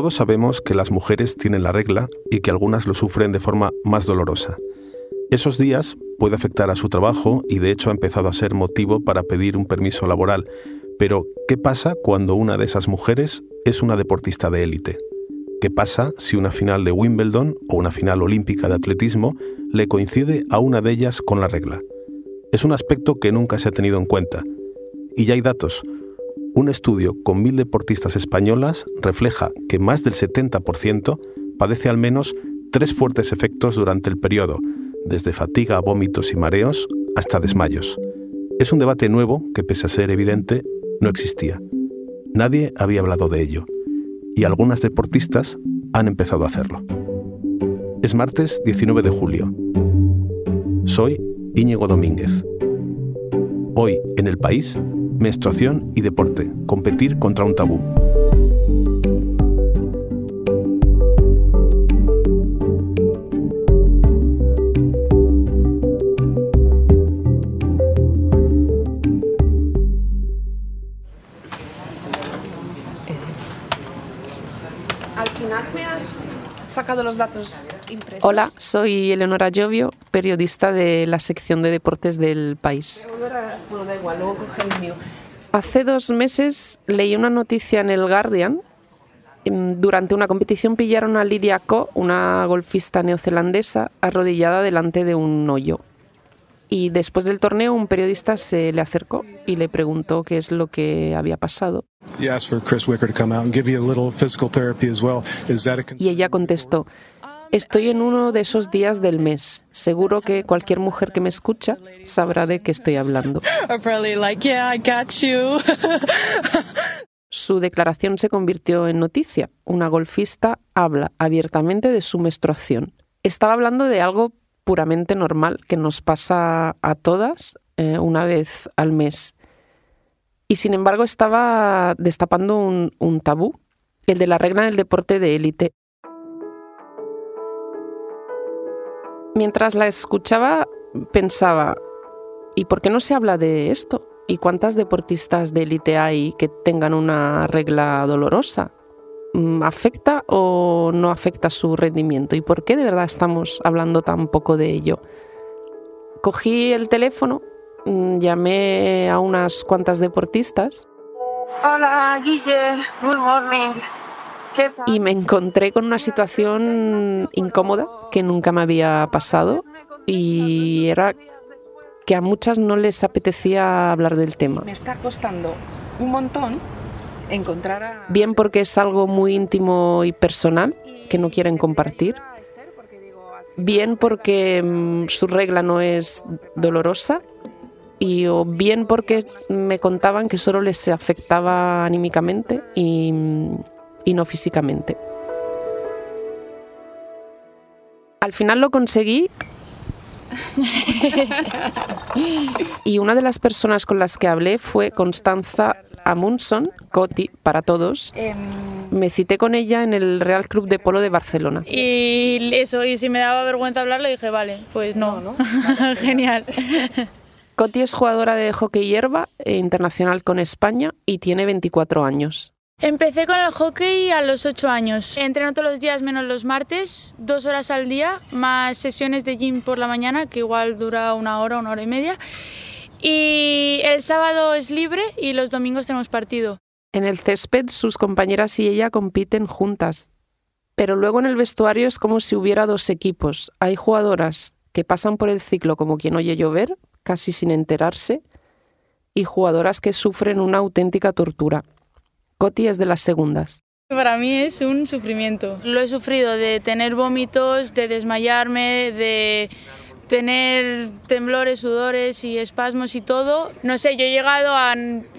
Todos sabemos que las mujeres tienen la regla y que algunas lo sufren de forma más dolorosa. Esos días puede afectar a su trabajo y de hecho ha empezado a ser motivo para pedir un permiso laboral. Pero, ¿qué pasa cuando una de esas mujeres es una deportista de élite? ¿Qué pasa si una final de Wimbledon o una final olímpica de atletismo le coincide a una de ellas con la regla? Es un aspecto que nunca se ha tenido en cuenta. Y ya hay datos. Un estudio con mil deportistas españolas refleja que más del 70% padece al menos tres fuertes efectos durante el periodo, desde fatiga, vómitos y mareos hasta desmayos. Es un debate nuevo que, pese a ser evidente, no existía. Nadie había hablado de ello, y algunas deportistas han empezado a hacerlo. Es martes 19 de julio. Soy Íñigo Domínguez. Hoy, en el país, menstruación y deporte, competir contra un tabú. Al final me has sacado los datos impresos. Hola, soy Eleonora Llovio, periodista de la sección de deportes del país. Bueno, da igual, luego coge el mío. Hace dos meses leí una noticia en el Guardian. Em, Durante una competición pillaron a Lydia Ko, una golfista neozelandesa, arrodillada delante de un hoyo. Y después del torneo un periodista se le acercó y le preguntó qué es lo que había pasado. You asked for Chris Wicker to come out and give you a little physical therapy as well. Is that a concern? Y ella contestó, estoy en uno de esos días del mes. Seguro que cualquier mujer que me escucha sabrá de qué estoy hablando. Su declaración se convirtió en noticia. Una golfista habla abiertamente de su menstruación. Estaba hablando de algo puramente normal que nos pasa a todas eh, una vez al mes. Y sin embargo estaba destapando un, un tabú, el de la regla en el deporte de élite. Mientras la escuchaba, pensaba, ¿y por qué no se habla de esto? ¿Y cuántas deportistas de élite hay que tengan una regla dolorosa? Mm, ¿Afecta o no afecta su rendimiento? ¿Y por qué de verdad estamos hablando tan poco de ello? Cogí el teléfono, mm, llamé a unas cuantas deportistas Hola, Guille. Good morning. Y me encontré con una situación incómoda que nunca me había pasado y era que a muchas no les apetecía hablar del tema. Me está costando un montón encontrar a... Bien porque es algo muy íntimo y personal que no quieren compartir. Bien porque mm, su regla no es dolorosa y o bien porque me contaban que solo les afectaba anímicamente y, y no físicamente. Al final lo conseguí y una de las personas con las que hablé fue Constanza Amundson, Coti para todos. Me cité con ella en el Real Club de Polo de Barcelona. y eso, y si me daba vergüenza hablarle, dije, vale, pues no. Genial. Coti es jugadora de hockey hierba e internacional con España y tiene 24 años. Empecé con el hockey a los 8 años. Entreno todos los días menos los martes, dos horas al día, más sesiones de gym por la mañana, que igual dura una hora, una hora y media. Y el sábado es libre y los domingos tenemos partido. En el césped sus compañeras y ella compiten juntas. Pero luego en el vestuario es como si hubiera dos equipos. Hay jugadoras que pasan por el ciclo como quien oye llover, casi sin enterarse, y jugadoras que sufren una auténtica tortura. Coti es de las segundas. Para mí es un sufrimiento. Lo he sufrido de tener vómitos, de desmayarme, de tener temblores, sudores y espasmos y todo. No sé, yo he llegado a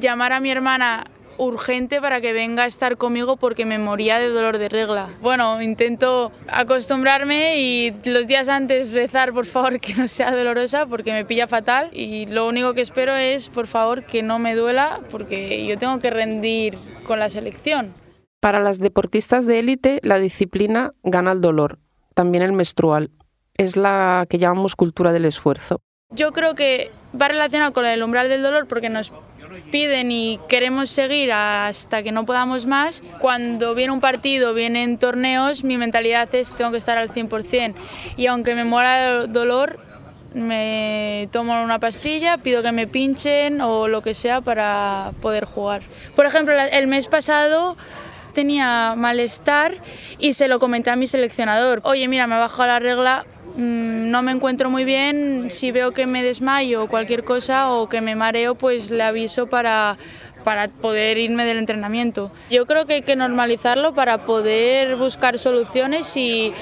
llamar a mi hermana urgente para que venga a estar conmigo porque me moría de dolor de regla. Bueno, intento acostumbrarme y los días antes rezar por favor que no sea dolorosa porque me pilla fatal y lo único que espero es por favor que no me duela porque yo tengo que rendir con la selección. Para las deportistas de élite, la disciplina gana el dolor, también el menstrual. Es la que llamamos cultura del esfuerzo. Yo creo que va relacionado con el umbral del dolor porque nos piden y queremos seguir hasta que no podamos más, cuando viene un partido, vienen torneos, mi mentalidad es tengo que estar al 100%. Y aunque me muera de dolor, me tomo una pastilla, pido que me pinchen o lo que sea para poder jugar. Por ejemplo, el mes pasado tenía malestar y se lo comenté a mi seleccionador. Oye, mira, me ha bajado la regla, mm, no me encuentro muy bien, si veo que me desmayo o cualquier cosa o que me mareo, pues le aviso para, para poder irme del entrenamiento. Yo creo que hay que normalizarlo para poder buscar soluciones y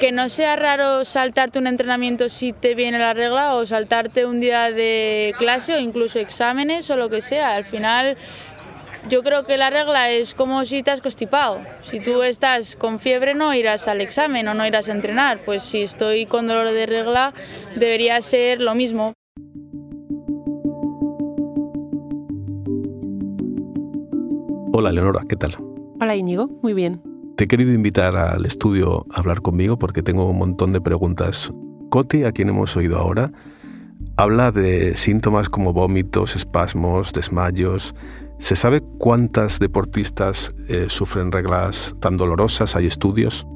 que no sea raro saltarte un entrenamiento si te viene la regla o saltarte un día de clase o incluso exámenes o lo que sea. Al final yo creo que la regla es como si te has constipado. Si tú estás con fiebre no irás al examen o no irás a entrenar. Pues si estoy con dolor de regla debería ser lo mismo. Hola Leonora, ¿qué tal? Hola Íñigo, muy bien. Te he querido invitar al estudio a hablar conmigo porque tengo un montón de preguntas. Coti, a quien hemos oído ahora, habla de síntomas como vómitos, espasmos, desmayos. ¿Se sabe cuántas deportistas eh, sufren reglas tan dolorosas? ¿Hay estudios?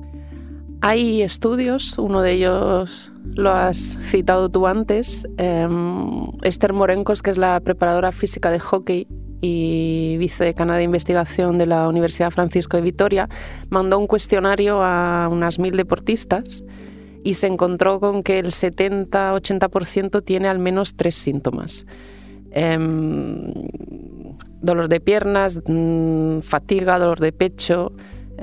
Hay estudios, uno de ellos lo has citado tú antes. Em, Esther Morencos, que es la preparadora física de hockey y vicedecana de investigación de la Universidad Francisco de Vitoria, mandó un cuestionario a unas mil deportistas y se encontró con que el 70-80% tiene al menos tres síntomas. Em, dolor de piernas, mm, fatiga, dolor de pecho,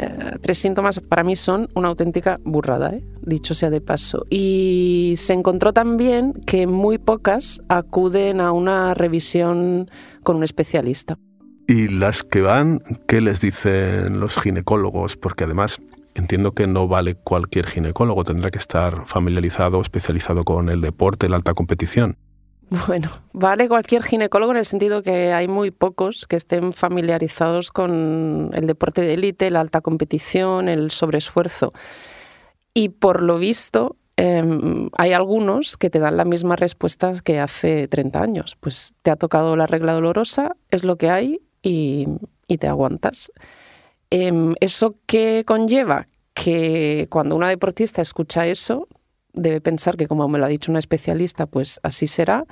eh, tres síntomas para mí son una auténtica burrada, ¿eh? dicho sea de paso. Y se encontró también que muy pocas acuden a una revisión con un especialista. ¿Y las que van, qué les dicen los ginecólogos? Porque además entiendo que no vale cualquier ginecólogo, tendrá que estar familiarizado, especializado con el deporte, la alta competición. Bueno, vale cualquier ginecólogo en el sentido que hay muy pocos que estén familiarizados con el deporte de élite, la alta competición, el sobreesfuerzo. Y por lo visto, em, hay algunos que te dan la misma respuesta que hace 30 años. Pues te ha tocado la regla dolorosa, es lo que hay y, te aguantas. Em, ¿Eso qué conlleva? Que cuando una deportista escucha eso, debe pensar que como me lo ha dicho una especialista, pues así será.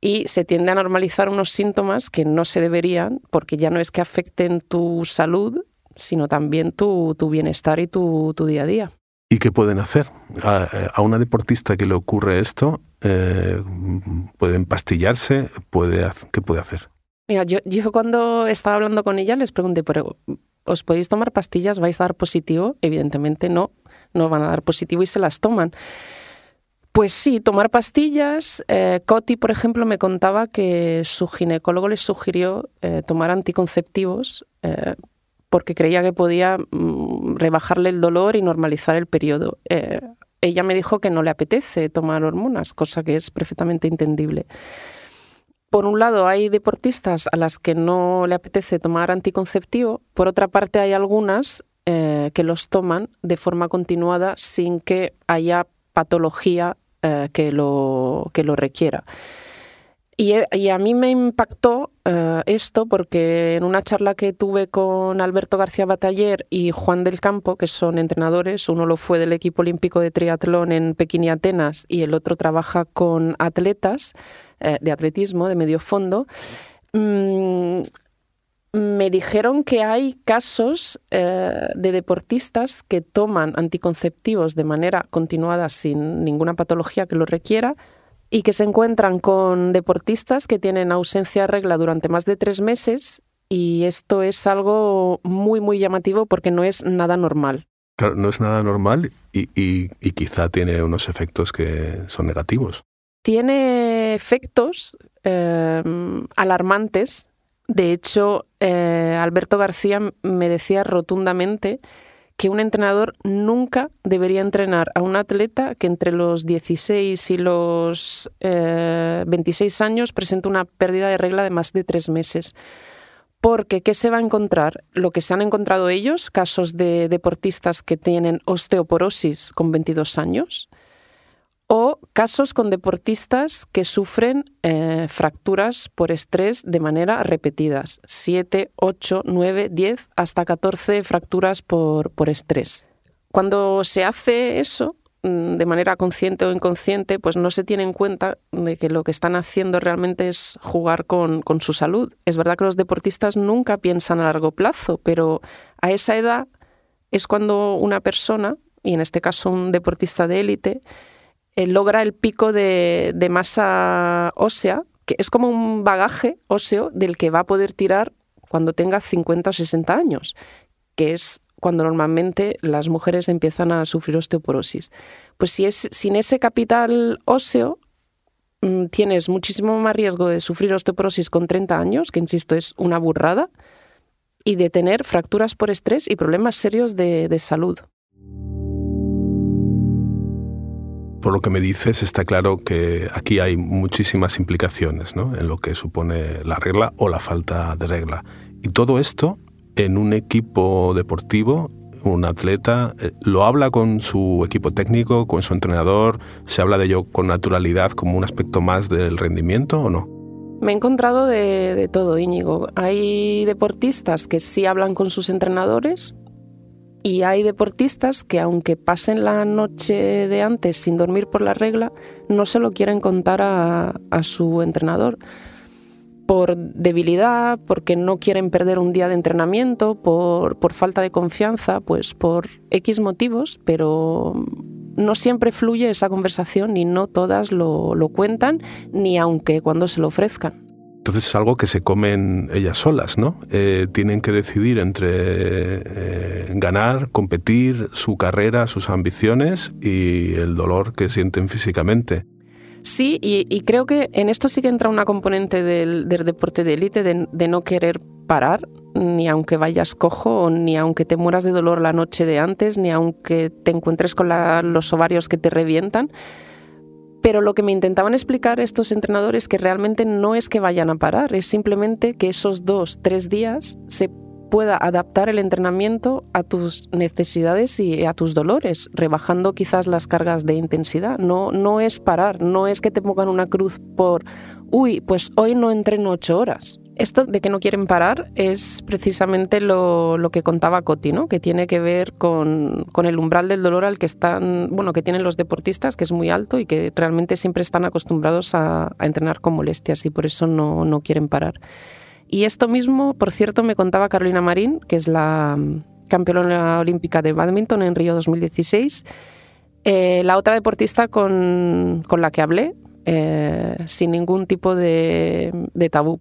Y se tiende a normalizar unos síntomas que no se deberían, porque ya no es que afecten tu salud, sino también tu, bienestar y tu, día a día. ¿Y qué pueden hacer? A, una deportista que le ocurre esto, eh, ¿puede empastillarse? ¿Puede, ¿Qué puede hacer? Mira, yo, yo cuando estaba hablando con ella les pregunté, ¿pero os podéis tomar pastillas? ¿Vais a dar positivo? Evidentemente no, no van a dar positivo y se las toman. Pues sí, tomar pastillas. Eh, Coti, por ejemplo, me contaba que su ginecólogo le sugirió eh, tomar anticonceptivos eh, porque creía que podía mm, rebajarle el dolor y normalizar el periodo. ella me dijo que no le apetece tomar hormonas, cosa que es perfectamente entendible. Por un lado, hay deportistas a las que no le apetece tomar anticonceptivo, por otra parte, hay algunas eh, que los toman de forma continuada sin que haya patología eh, que, lo, que lo requiera. Y, y, a mí me impactó eh, esto porque en una charla que tuve con Alberto García Bataller y Juan del Campo, que son entrenadores, uno lo fue del equipo olímpico de triatlón en Pekín y Atenas y el otro trabaja con atletas de atletismo de medio fondo, mm, me dijeron que hay casos eh, de deportistas que toman anticonceptivos de manera continuada sin ninguna patología que lo requiera y que se encuentran con deportistas que tienen ausencia de regla durante más de tres meses y esto es algo muy, muy llamativo porque no es nada normal. Claro, no es nada normal y, quizá tiene unos efectos que son negativos. Tiene efectos eh, alarmantes de hecho, eh, Alberto García me decía rotundamente que un entrenador nunca debería entrenar a un atleta que entre los 16 y los 26 eh, años presenta una pérdida de regla de más de tres meses. Porque, ¿qué se va a encontrar? Lo que se han encontrado ellos, casos de deportistas que tienen osteoporosis con 22 años, o casos con deportistas que sufren eh, fracturas por estrés de manera repetidas, 7, 8, 9, 10, hasta 14 fracturas por, por estrés. Cuando se hace eso, mm, de manera consciente o inconsciente, pues no se tiene en cuenta de que lo que están haciendo realmente es jugar con, con, su salud. Es verdad que los deportistas nunca piensan a largo plazo, pero a esa edad es cuando una persona, y en este caso un deportista de élite, eh, logra el pico de, masa ósea, que es como un bagaje óseo del que va a poder tirar cuando tenga 50 o 60 años, que es cuando normalmente las mujeres empiezan a sufrir osteoporosis. Pues si es sin ese capital óseo, mm, tienes muchísimo más riesgo de sufrir osteoporosis con 30 años, que insisto es una burrada, y de tener fracturas por estrés y problemas serios de salud. Por lo que me dices, está claro que aquí hay muchísimas implicaciones ¿no? en lo que supone la regla o la falta de regla. Y todo esto en un equipo deportivo, un atleta, eh, lo habla con su equipo técnico, con su entrenador, se habla de ello con naturalidad como un aspecto más del rendimiento o no? Me he encontrado de, de todo, Íñigo. Hay deportistas que sí hablan con sus entrenadores y hay deportistas que aunque pasen la noche de antes sin dormir por la regla, no se lo quieren contar a, su entrenador por debilidad, porque no quieren perder un día de entrenamiento, por, falta de confianza, pues por X motivos, pero no siempre fluye esa conversación y no todas lo, lo cuentan, ni aunque cuando se lo ofrezcan. Entonces es algo que se comen ellas solas, ¿no? Eh, tienen que decidir entre eh, ganar, competir, su carrera, sus ambiciones y el dolor que sienten físicamente. Sí, y, creo que en esto sí que entra una componente del, deporte de élite, de, no querer parar, ni aunque vayas cojo, ni aunque te mueras de dolor la noche de antes, ni aunque te encuentres con los ovarios que te revientan pero lo que me intentaban explicar estos entrenadores que realmente no es que vayan a parar, es simplemente que esos dos, tres días se pueda adaptar el entrenamiento a tus necesidades y a tus dolores, rebajando quizás las cargas de intensidad. No, no es parar, no es que te pongan una cruz por, uy, pues hoy no entreno ocho horas. Esto de que no quieren parar es precisamente lo, que contaba Coti, ¿no? que tiene que ver con, el umbral del dolor al que están, bueno, que tienen los deportistas, que es muy alto y que realmente siempre están acostumbrados a, entrenar con molestias y por eso no, no, quieren parar. Y esto mismo, por cierto, me contaba Carolina Marín, que es la campeona olímpica de badminton en Río 2016, eh, la otra deportista con, la que hablé, eh, sin ningún tipo de tabú.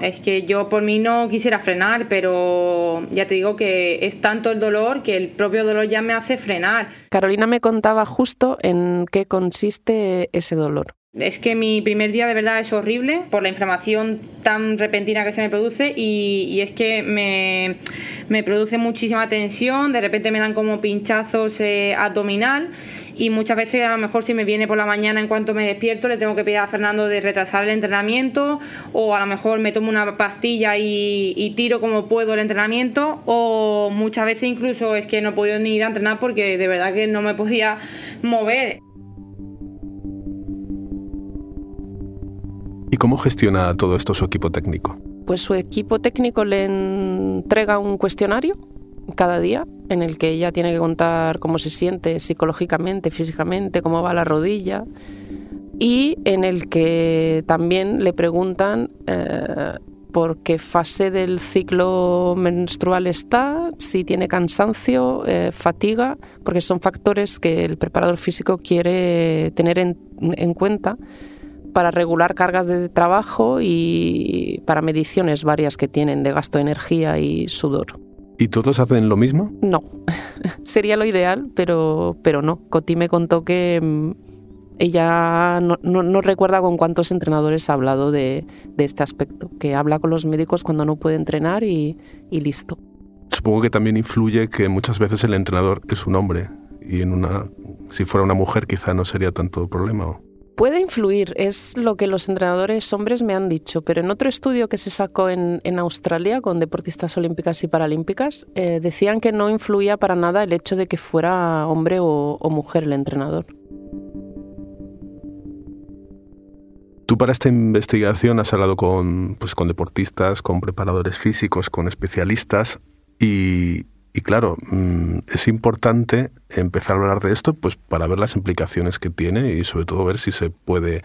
Es que yo por mí no quisiera frenar, pero ya te digo que es tanto el dolor que el propio dolor ya me hace frenar. Carolina me contaba justo en qué consiste ese dolor. Es que mi primer día de verdad es horrible por la inflamación tan repentina que se me produce y, es que me, produce muchísima tensión, de repente me dan como pinchazos eh, abdominal y muchas veces a lo mejor si me viene por la mañana en cuanto me despierto le tengo que pedir a Fernando de retrasar el entrenamiento o a lo mejor me tomo una pastilla y, tiro como puedo el entrenamiento o muchas veces incluso es que no podido ni ir a entrenar porque de verdad que no me podía mover. Cómo gestiona todo esto su equipo técnico? Pues su equipo técnico le entrega un cuestionario cada día en el que ella tiene que contar cómo se siente psicológicamente, físicamente, cómo va la rodilla y en el que también le preguntan eh, por qué fase del ciclo menstrual está, si tiene cansancio, eh, fatiga, porque son factores que el preparador físico quiere tener en cuenta para regular cargas de trabajo y para mediciones varias que tienen de gasto de energía y sudor. ¿Y todos hacen lo mismo? No, sería lo ideal, pero, pero no. Coti me contó que mm, ella no, recuerda con cuántos entrenadores ha hablado de, este aspecto, que habla con los médicos cuando no puede entrenar y, y listo. Supongo que también influye que muchas veces el entrenador es un hombre y en una, si fuera una mujer quizá no sería tanto problema. Puede influir, es lo que los entrenadores hombres me han dicho, pero en otro estudio que se sacó en, Australia con deportistas olímpicas y paralímpicas, eh, decían que no influía para nada el hecho de que fuera hombre o, mujer el entrenador. Tú para esta investigación has hablado con, pues, con deportistas, con preparadores físicos, con especialistas y, y claro, mm, es importante empezar a hablar de esto pues para ver las implicaciones que tiene y sobre todo ver si se puede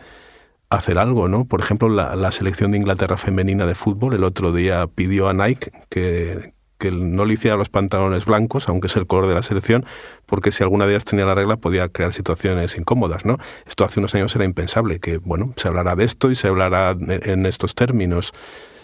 hacer algo, ¿no? Por ejemplo, la, selección de Inglaterra femenina de fútbol el otro día pidió a Nike que, no le hiciera los pantalones blancos, aunque es el color de la selección, porque si alguna de ellas tenía la regla podía crear situaciones incómodas, ¿no? Esto hace unos años era impensable, que, bueno, se hablará de esto y se hablará en estos términos.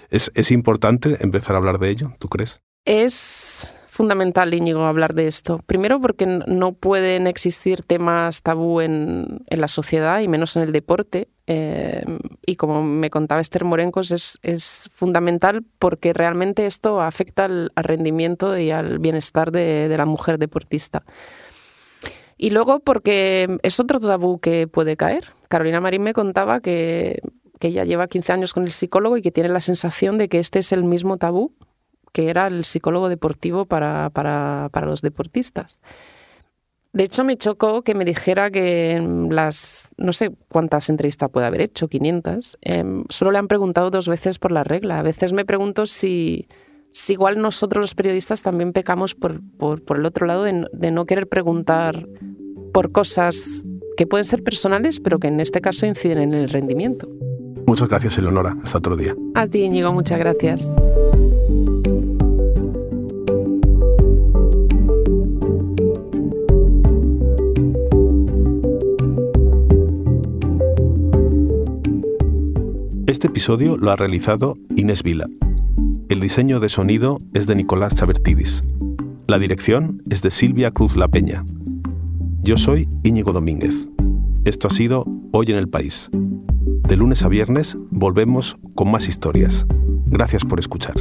¿Es, es importante empezar a hablar de ello, tú crees? Es fundamental, Íñigo, hablar de esto. Primero porque no pueden existir temas tabú en, la sociedad y menos en el deporte. Eh, y como me contaba Esther Morencos, es, es fundamental porque realmente esto afecta al, rendimiento y al bienestar de, la mujer deportista. Y luego porque es otro tabú que puede caer. Carolina Marín me contaba que, que ella lleva 15 años con el psicólogo y que tiene la sensación de que este es el mismo tabú que era el psicólogo deportivo para, para, para los deportistas. De hecho, me chocó que me dijera que en las, no sé cuántas entrevistas puede haber hecho, 500, em, solo le han preguntado dos veces por la regla. A veces me pregunto si, si igual nosotros los periodistas también pecamos por, por, por el otro lado de, de, no querer preguntar por cosas que pueden ser personales, pero que en este caso inciden en el rendimiento. Muchas gracias, Eleonora. Hasta otro día. A ti, Íñigo, muchas gracias. Este episodio lo ha realizado Inés Vila. El diseño de sonido es de Nicolás Chabertidis. La dirección es de Silvia Cruz La Peña. Yo soy Íñigo Domínguez. Esto ha sido Hoy en el País. De lunes a viernes volvemos con más historias. Gracias por escuchar.